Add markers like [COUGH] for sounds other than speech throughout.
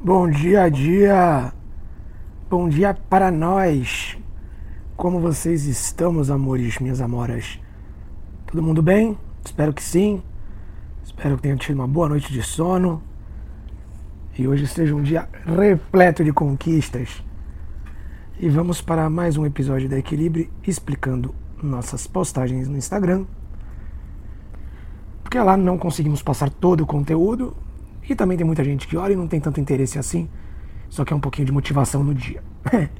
Bom dia dia, bom dia para nós. Como vocês estão, amores, minhas amoras? Todo mundo bem? Espero que sim. Espero que tenham tido uma boa noite de sono. E hoje seja um dia repleto de conquistas. E vamos para mais um episódio da Equilíbrio explicando nossas postagens no Instagram. Porque lá não conseguimos passar todo o conteúdo, e também tem muita gente que olha e não tem tanto interesse assim, só que é um pouquinho de motivação no dia. [LAUGHS]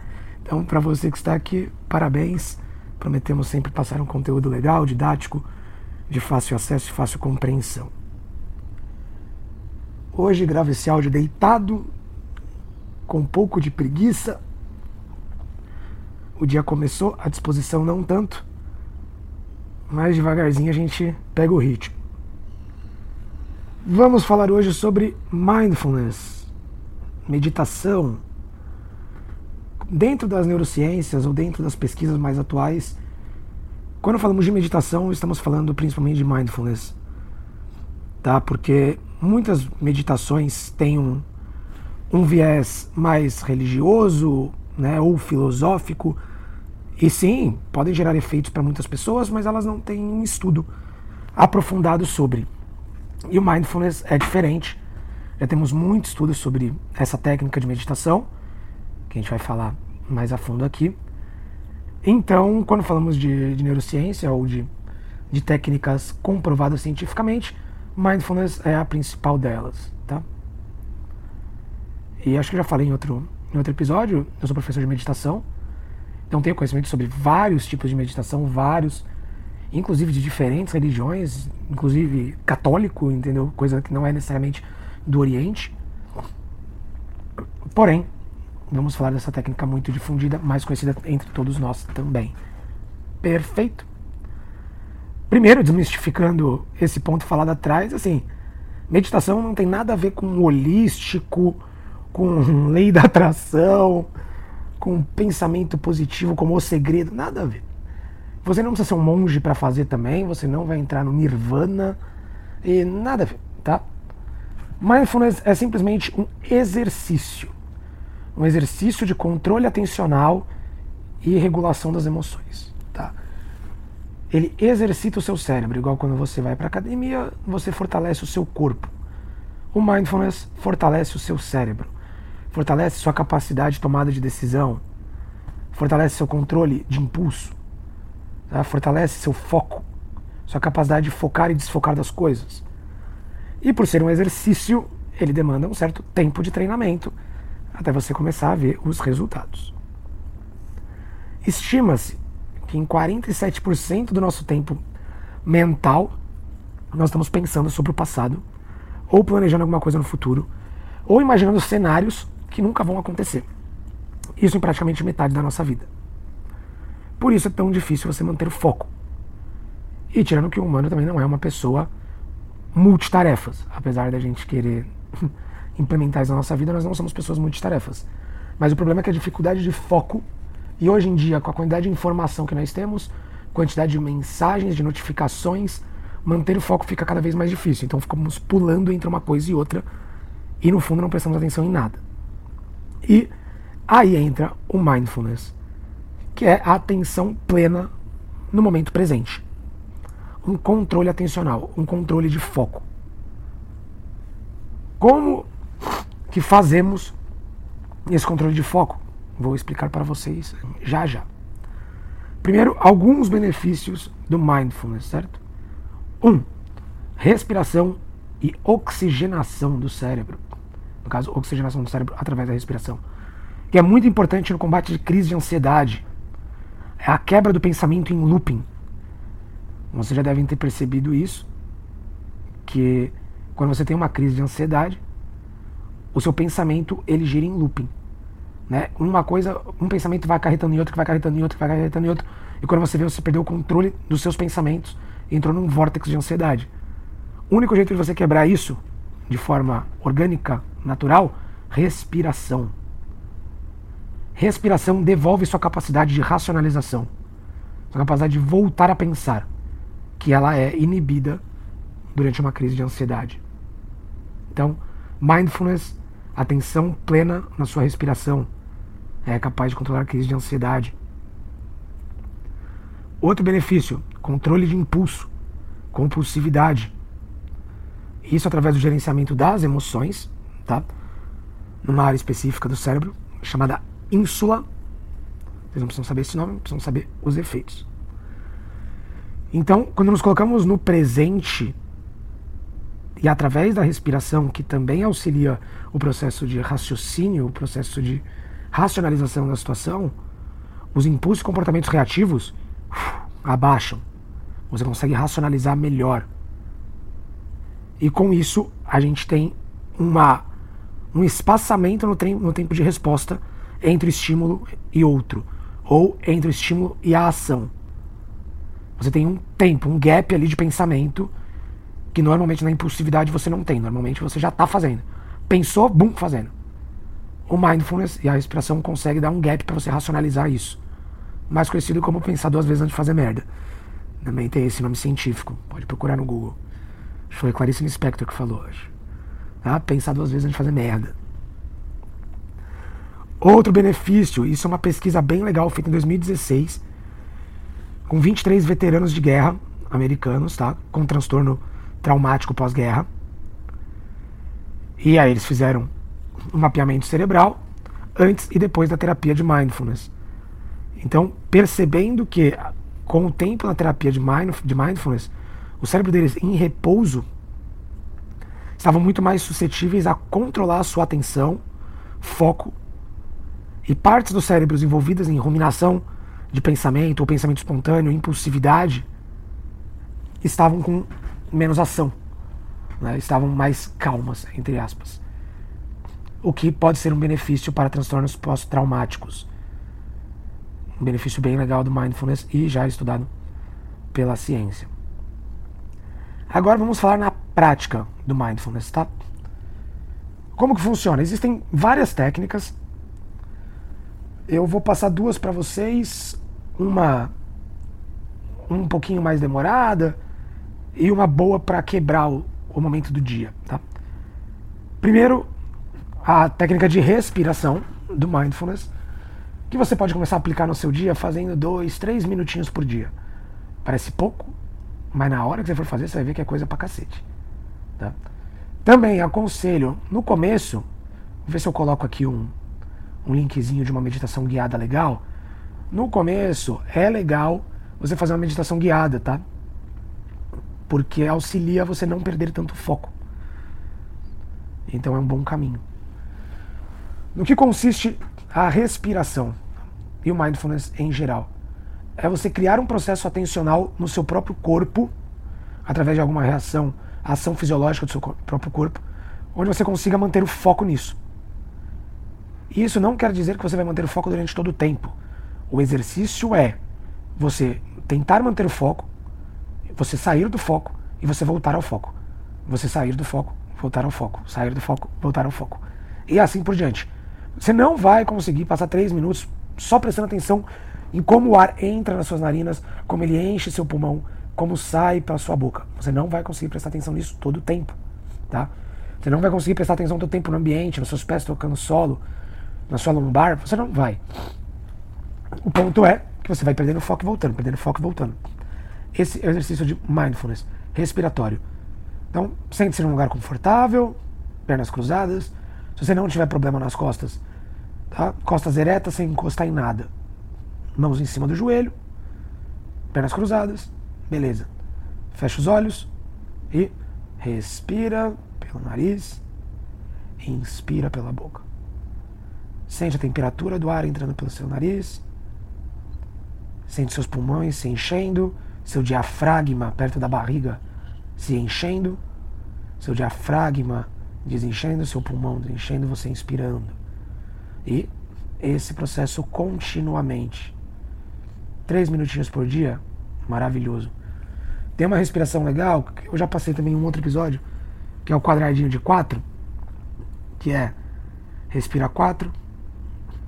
então, para você que está aqui, parabéns. Prometemos sempre passar um conteúdo legal, didático, de fácil acesso e fácil compreensão. Hoje gravo esse áudio deitado, com um pouco de preguiça. O dia começou, a disposição não tanto, mas devagarzinho a gente pega o ritmo. Vamos falar hoje sobre mindfulness, meditação. Dentro das neurociências ou dentro das pesquisas mais atuais, quando falamos de meditação, estamos falando principalmente de mindfulness. Tá? Porque muitas meditações têm um, um viés mais religioso, né, ou filosófico, e sim, podem gerar efeitos para muitas pessoas, mas elas não têm um estudo aprofundado sobre. E o mindfulness é diferente. Já temos muitos estudos sobre essa técnica de meditação, que a gente vai falar mais a fundo aqui. Então, quando falamos de, de neurociência ou de, de técnicas comprovadas cientificamente, mindfulness é a principal delas, tá? E acho que eu já falei em outro, em outro episódio, eu sou professor de meditação, então tenho conhecimento sobre vários tipos de meditação, vários inclusive de diferentes religiões, inclusive católico, entendeu? Coisa que não é necessariamente do Oriente. Porém, vamos falar dessa técnica muito difundida, mais conhecida entre todos nós também. Perfeito. Primeiro, desmistificando esse ponto falado atrás, assim, meditação não tem nada a ver com holístico, com lei da atração, com pensamento positivo como o segredo, nada a ver. Você não precisa ser um monge para fazer também, você não vai entrar no nirvana e nada, tá? Mindfulness é simplesmente um exercício. Um exercício de controle atencional e regulação das emoções, tá? Ele exercita o seu cérebro, igual quando você vai para academia, você fortalece o seu corpo. O mindfulness fortalece o seu cérebro, fortalece sua capacidade de tomada de decisão, fortalece seu controle de impulso, Tá? Fortalece seu foco, sua capacidade de focar e desfocar das coisas. E por ser um exercício, ele demanda um certo tempo de treinamento até você começar a ver os resultados. Estima-se que em 47% do nosso tempo mental nós estamos pensando sobre o passado, ou planejando alguma coisa no futuro, ou imaginando cenários que nunca vão acontecer. Isso em praticamente metade da nossa vida. Por isso é tão difícil você manter o foco. E tirando que o humano também não é uma pessoa multitarefas. Apesar da gente querer [LAUGHS] implementar isso na nossa vida, nós não somos pessoas multitarefas. Mas o problema é que a dificuldade de foco, e hoje em dia, com a quantidade de informação que nós temos, quantidade de mensagens, de notificações, manter o foco fica cada vez mais difícil. Então ficamos pulando entre uma coisa e outra e no fundo não prestamos atenção em nada. E aí entra o mindfulness que é a atenção plena no momento presente. Um controle atencional, um controle de foco. Como que fazemos esse controle de foco? Vou explicar para vocês já já. Primeiro, alguns benefícios do mindfulness, certo? Um, respiração e oxigenação do cérebro. No caso, oxigenação do cérebro através da respiração. Que é muito importante no combate de crise de ansiedade, é a quebra do pensamento em looping. Vocês já devem ter percebido isso, que quando você tem uma crise de ansiedade, o seu pensamento ele gira em looping. Né? Uma coisa, um pensamento vai acarretando em outro, que vai acarretando em outro, que vai acarretando em outro, e quando você vê, você perdeu o controle dos seus pensamentos e entrou num vórtice de ansiedade. O único jeito de você quebrar isso de forma orgânica, natural, respiração. Respiração devolve sua capacidade de racionalização, sua capacidade de voltar a pensar, que ela é inibida durante uma crise de ansiedade. Então, mindfulness atenção plena na sua respiração. É capaz de controlar a crise de ansiedade. Outro benefício: controle de impulso, compulsividade. Isso através do gerenciamento das emoções, tá? Numa área específica do cérebro, chamada ínsula. Vocês não precisam saber esse nome, precisam saber os efeitos. Então, quando nos colocamos no presente e através da respiração, que também auxilia o processo de raciocínio, o processo de racionalização da situação, os impulsos e comportamentos reativos uf, abaixam. Você consegue racionalizar melhor. E com isso, a gente tem uma, um espaçamento no, no tempo de resposta entre estímulo e outro, ou entre o estímulo e a ação. Você tem um tempo, um gap ali de pensamento que normalmente na impulsividade você não tem. Normalmente você já está fazendo. Pensou, bum, fazendo. O mindfulness e a respiração consegue dar um gap para você racionalizar isso. Mais conhecido como pensar duas vezes antes de fazer merda. Também tem esse nome científico. Pode procurar no Google. Acho que foi Clarice Lispector que falou hoje. Tá? Pensar duas vezes antes de fazer merda. Outro benefício, isso é uma pesquisa bem legal feita em 2016, com 23 veteranos de guerra americanos, tá? Com transtorno traumático pós-guerra. E aí eles fizeram um mapeamento cerebral antes e depois da terapia de mindfulness. Então, percebendo que com o tempo na terapia de mindfulness, o cérebro deles em repouso estavam muito mais suscetíveis a controlar a sua atenção, foco e partes do cérebro envolvidas em ruminação de pensamento ou pensamento espontâneo, impulsividade, estavam com menos ação, né? estavam mais calmas, entre aspas. O que pode ser um benefício para transtornos pós-traumáticos. Um benefício bem legal do mindfulness e já estudado pela ciência. Agora vamos falar na prática do mindfulness, tá? Como que funciona? Existem várias técnicas. Eu vou passar duas para vocês, uma um pouquinho mais demorada, e uma boa para quebrar o, o, momento do dia. Tá? Primeiro, a técnica de respiração do mindfulness, que você pode começar a aplicar no seu dia fazendo dois, três minutinhos por dia. Parece pouco, mas na hora que você for fazer, você vai ver que é coisa pra cacete. Tá? Também aconselho, no começo, vou ver se eu coloco aqui um, um linkzinho de uma meditação guiada legal. No começo, é legal você fazer uma meditação guiada, tá? porque auxilia você não perder tanto foco. Então é um bom caminho. No que consiste a respiração e o mindfulness em geral? É você criar um processo atencional no seu próprio corpo, através de alguma reação, ação fisiológica do seu próprio corpo, onde você consiga manter o foco nisso. Isso não quer dizer que você vai manter o foco durante todo o tempo. O exercício é você tentar manter o foco você sair do foco e você voltar ao foco. Você sair do foco, voltar ao foco. Sair do foco, voltar ao foco. E assim por diante. Você não vai conseguir passar três minutos só prestando atenção em como o ar entra nas suas narinas, como ele enche seu pulmão, como sai pela sua boca. Você não vai conseguir prestar atenção nisso todo o tempo, tá? Você não vai conseguir prestar atenção todo o tempo no ambiente, nos seus pés tocando solo, na sua lombar. Você não vai. O ponto é que você vai perdendo foco e voltando, perdendo foco e voltando. Esse é o exercício de mindfulness respiratório. Então, sente-se num lugar confortável, pernas cruzadas. Se você não tiver problema nas costas, tá? costas eretas sem encostar em nada. Mãos em cima do joelho, pernas cruzadas, beleza. Fecha os olhos e respira pelo nariz, inspira pela boca. Sente a temperatura do ar entrando pelo seu nariz, sente seus pulmões se enchendo seu diafragma perto da barriga se enchendo, seu diafragma desenchendo, seu pulmão desenchendo, você inspirando. E esse processo continuamente. Três minutinhos por dia, maravilhoso. Tem uma respiração legal, eu já passei também em um outro episódio, que é o quadradinho de quatro, que é respira quatro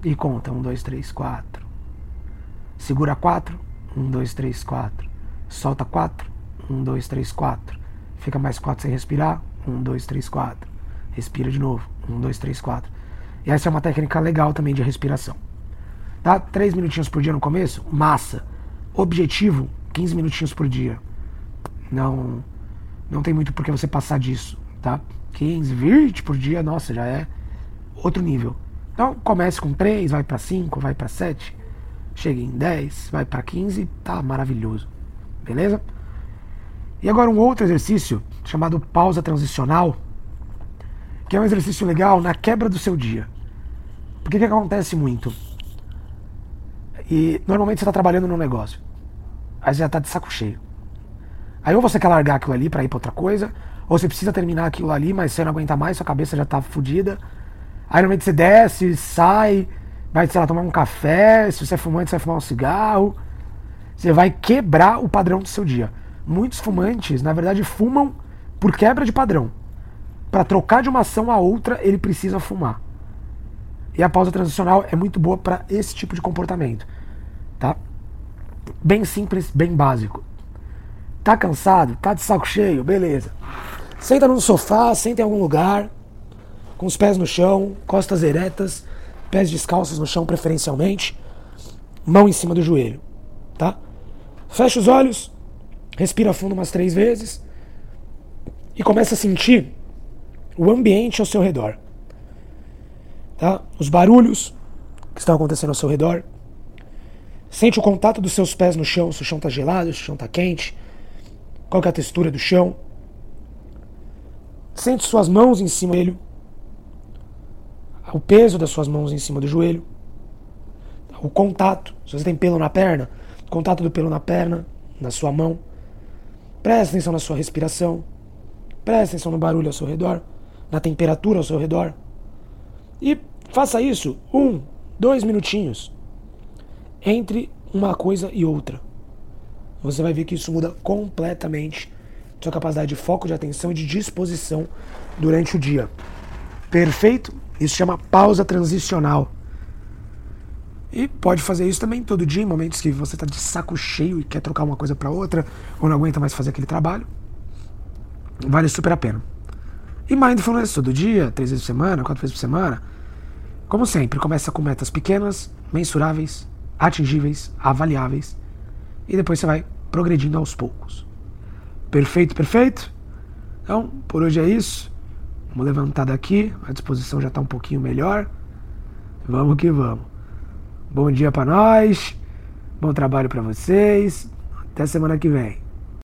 e conta um, dois, três, quatro. Segura quatro, um, dois, três, quatro. Solta quatro. Um, dois, três, quatro. Fica mais quatro sem respirar. Um, dois, três, quatro. Respira de novo. Um, dois, três, quatro. E essa é uma técnica legal também de respiração. Tá? Três minutinhos por dia no começo, massa. Objetivo, 15 minutinhos por dia. Não, não tem muito por que você passar disso, tá? 15, 20 por dia, nossa, já é outro nível. Então comece com 3, vai para 5, vai para 7, chega em 10, vai para 15, tá maravilhoso. Beleza? E agora um outro exercício chamado pausa transicional, que é um exercício legal na quebra do seu dia. Porque que acontece muito? E normalmente você está trabalhando num negócio. Aí já está de saco cheio. Aí ou você quer largar aquilo ali para ir para outra coisa, ou você precisa terminar aquilo ali, mas você não aguenta mais, sua cabeça já tá fodida. Aí normalmente você desce, sai, vai, sei lá, tomar um café, se você é fumante, você vai fumar um cigarro. Você vai quebrar o padrão do seu dia. Muitos fumantes, na verdade, fumam por quebra de padrão. Para trocar de uma ação a outra, ele precisa fumar. E a pausa transicional é muito boa para esse tipo de comportamento tá? Bem simples, bem básico. Tá cansado? Tá de saco cheio? Beleza. Senta no sofá, senta em algum lugar, com os pés no chão, costas eretas, pés descalços no chão preferencialmente, mão em cima do joelho, tá? Fecha os olhos, respira fundo umas três vezes e começa a sentir o ambiente ao seu redor. Tá? Os barulhos que estão acontecendo ao seu redor, Sente o contato dos seus pés no chão, se o chão está gelado, se o chão está quente. Qual é a textura do chão? Sente suas mãos em cima dele. O peso das suas mãos em cima do joelho. O contato. Se você tem pelo na perna, contato do pelo na perna, na sua mão. Preste atenção na sua respiração. Preste atenção no barulho ao seu redor, na temperatura ao seu redor. E faça isso um, dois minutinhos entre uma coisa e outra. Você vai ver que isso muda completamente sua capacidade de foco, de atenção e de disposição durante o dia. Perfeito? Isso chama pausa transicional. E pode fazer isso também todo dia, em momentos que você está de saco cheio e quer trocar uma coisa para outra, ou não aguenta mais fazer aquele trabalho. Vale super a pena. E mindfulness todo dia, três vezes por semana, quatro vezes por semana. Como sempre, começa com metas pequenas, mensuráveis, atingíveis, avaliáveis, e depois você vai progredindo aos poucos. Perfeito, perfeito? Então, por hoje é isso. Vamos levantar daqui, a disposição já está um pouquinho melhor. Vamos que vamos. Bom dia para nós, bom trabalho para vocês. Até semana que vem.